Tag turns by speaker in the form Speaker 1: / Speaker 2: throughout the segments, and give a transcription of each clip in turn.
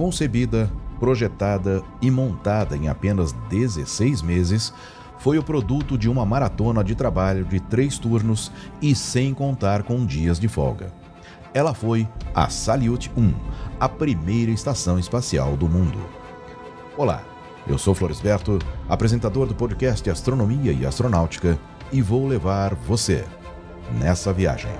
Speaker 1: 'Concebida, projetada e montada em apenas 16 meses, foi o produto de uma maratona de trabalho de três turnos e sem contar com dias de folga. Ela foi a Salyut 1, a primeira estação espacial do mundo. Olá, eu sou Floresberto, apresentador do podcast Astronomia e Astronáutica, e vou levar você nessa viagem.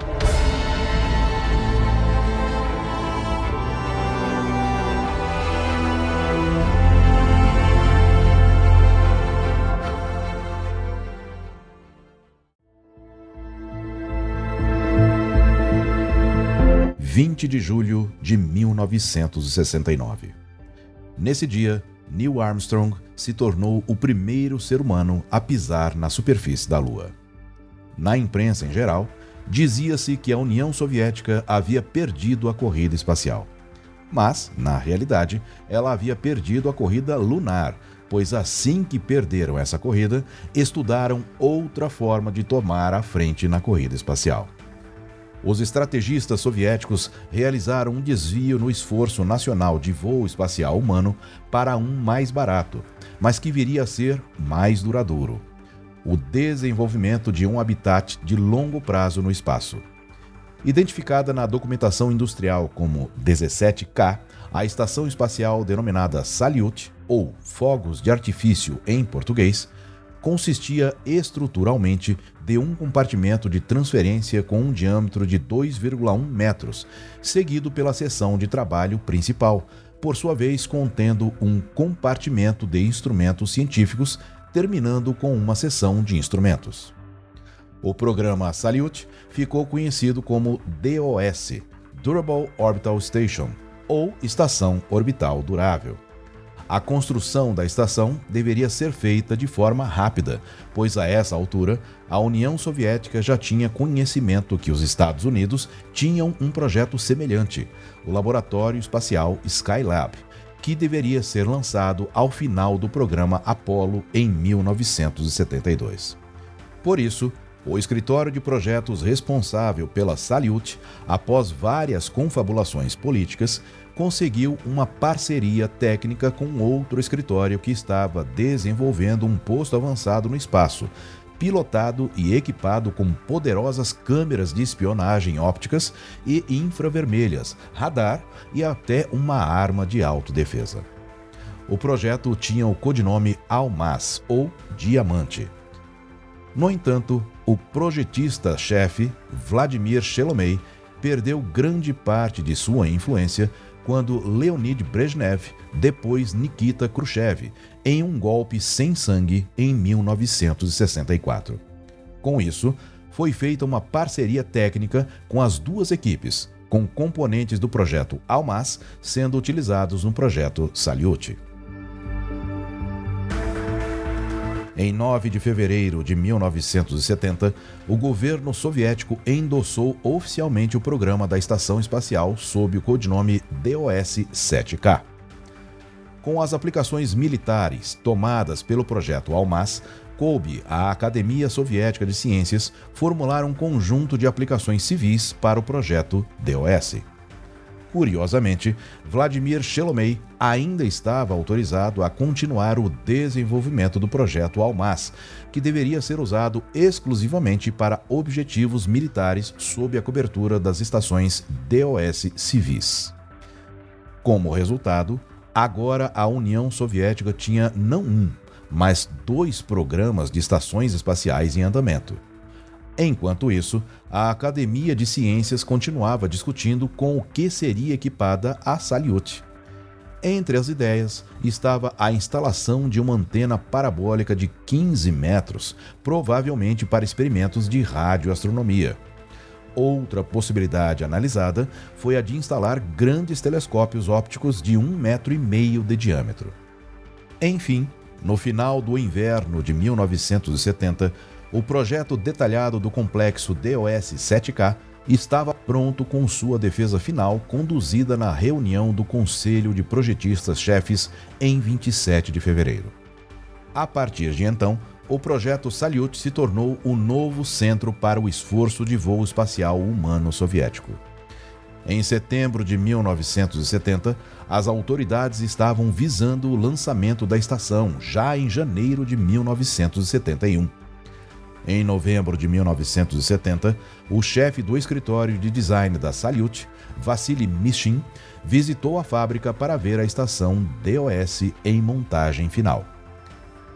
Speaker 1: 20 de julho de 1969. Nesse dia, Neil Armstrong se tornou o primeiro ser humano a pisar na superfície da Lua. Na imprensa em geral, dizia-se que a União Soviética havia perdido a corrida espacial. Mas, na realidade, ela havia perdido a corrida lunar, pois assim que perderam essa corrida, estudaram outra forma de tomar a frente na corrida espacial os estrategistas soviéticos realizaram um desvio no esforço nacional de voo espacial humano para um mais barato, mas que viria a ser mais duradouro: o desenvolvimento de um habitat de longo prazo no espaço. Identificada na documentação industrial como 17K, a estação espacial denominada Salyut, ou Fogos de Artifício em português, consistia estruturalmente de um compartimento de transferência com um diâmetro de 2,1 metros, seguido pela seção de trabalho principal, por sua vez contendo um compartimento de instrumentos científicos, terminando com uma seção de instrumentos. O programa Salyut ficou conhecido como DOS Durable Orbital Station ou Estação Orbital Durável. A construção da estação deveria ser feita de forma rápida, pois a essa altura a União Soviética já tinha conhecimento que os Estados Unidos tinham um projeto semelhante, o Laboratório Espacial Skylab, que deveria ser lançado ao final do programa Apollo em 1972. Por isso, o escritório de projetos responsável pela Salyut, após várias confabulações políticas, conseguiu uma parceria técnica com outro escritório que estava desenvolvendo um posto avançado no espaço, pilotado e equipado com poderosas câmeras de espionagem ópticas e infravermelhas, radar e até uma arma de autodefesa. O projeto tinha o codinome Almaz ou Diamante. No entanto, o projetista-chefe, Vladimir Shelomey, perdeu grande parte de sua influência quando Leonid Brezhnev depois Nikita Khrushchev, em um golpe sem sangue em 1964. Com isso, foi feita uma parceria técnica com as duas equipes, com componentes do projeto Almaz sendo utilizados no projeto Salyut. Em 9 de fevereiro de 1970, o governo soviético endossou oficialmente o programa da estação espacial sob o codinome DOS-7K. Com as aplicações militares tomadas pelo projeto Almaz, coube à Academia Soviética de Ciências formular um conjunto de aplicações civis para o projeto DOS. Curiosamente, Vladimir Shelomey ainda estava autorizado a continuar o desenvolvimento do projeto Almaz, que deveria ser usado exclusivamente para objetivos militares sob a cobertura das estações DOS civis. Como resultado, agora a União Soviética tinha não um, mas dois programas de estações espaciais em andamento. Enquanto isso, a Academia de Ciências continuava discutindo com o que seria equipada a Salyut. Entre as ideias estava a instalação de uma antena parabólica de 15 metros, provavelmente para experimentos de radioastronomia. Outra possibilidade analisada foi a de instalar grandes telescópios ópticos de um metro e meio de diâmetro. Enfim, no final do inverno de 1970, o projeto detalhado do complexo DOS-7K estava pronto com sua defesa final conduzida na reunião do Conselho de Projetistas-Chefes em 27 de fevereiro. A partir de então, o projeto Salyut se tornou o novo centro para o esforço de voo espacial humano soviético. Em setembro de 1970, as autoridades estavam visando o lançamento da estação já em janeiro de 1971. Em novembro de 1970, o chefe do escritório de design da Salyut, Vassily Mishin, visitou a fábrica para ver a estação DOS em montagem final.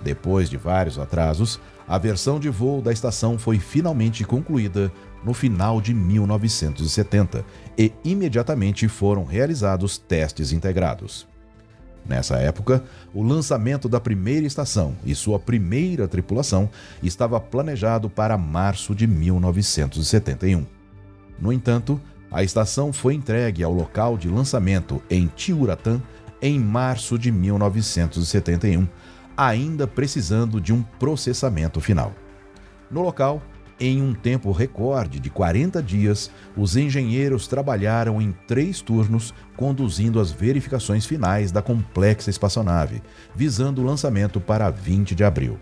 Speaker 1: Depois de vários atrasos, a versão de voo da estação foi finalmente concluída no final de 1970 e imediatamente foram realizados testes integrados. Nessa época, o lançamento da primeira estação e sua primeira tripulação estava planejado para março de 1971. No entanto, a estação foi entregue ao local de lançamento em Tiuratã em março de 1971 ainda precisando de um processamento final. No local, em um tempo recorde de 40 dias, os engenheiros trabalharam em três turnos, conduzindo as verificações finais da complexa espaçonave, visando o lançamento para 20 de abril.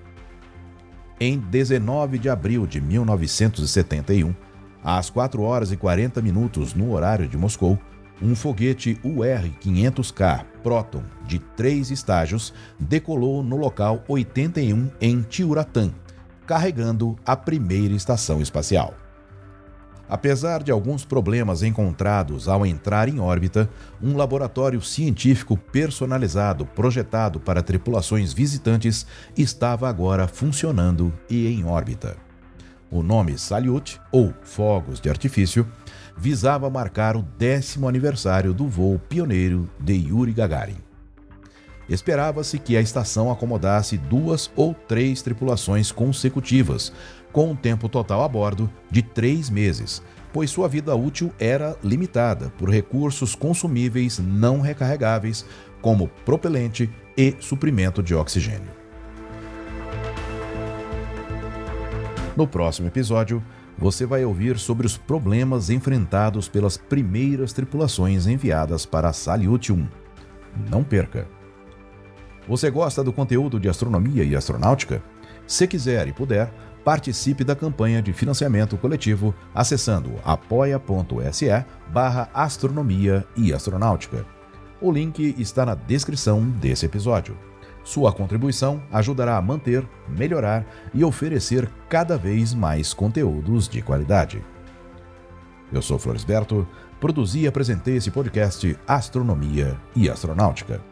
Speaker 1: Em 19 de abril de 1971, às 4 horas e 40 minutos no horário de Moscou, um foguete UR-500K Proton de três estágios decolou no local 81 em Tiuratã, carregando a primeira estação espacial. Apesar de alguns problemas encontrados ao entrar em órbita, um laboratório científico personalizado projetado para tripulações visitantes estava agora funcionando e em órbita. O nome Salyut, ou Fogos de Artifício, visava marcar o décimo aniversário do voo pioneiro de Yuri Gagarin. Esperava-se que a estação acomodasse duas ou três tripulações consecutivas, com um tempo total a bordo de três meses, pois sua vida útil era limitada por recursos consumíveis não recarregáveis, como propelente e suprimento de oxigênio. No próximo episódio, você vai ouvir sobre os problemas enfrentados pelas primeiras tripulações enviadas para a Salyut 1. Não perca! Você gosta do conteúdo de astronomia e astronáutica? Se quiser e puder, participe da campanha de financiamento coletivo acessando apoia.se barra astronomia e astronáutica. O link está na descrição desse episódio. Sua contribuição ajudará a manter, melhorar e oferecer cada vez mais conteúdos de qualidade. Eu sou Floresberto, produzi e apresentei esse podcast Astronomia e Astronáutica.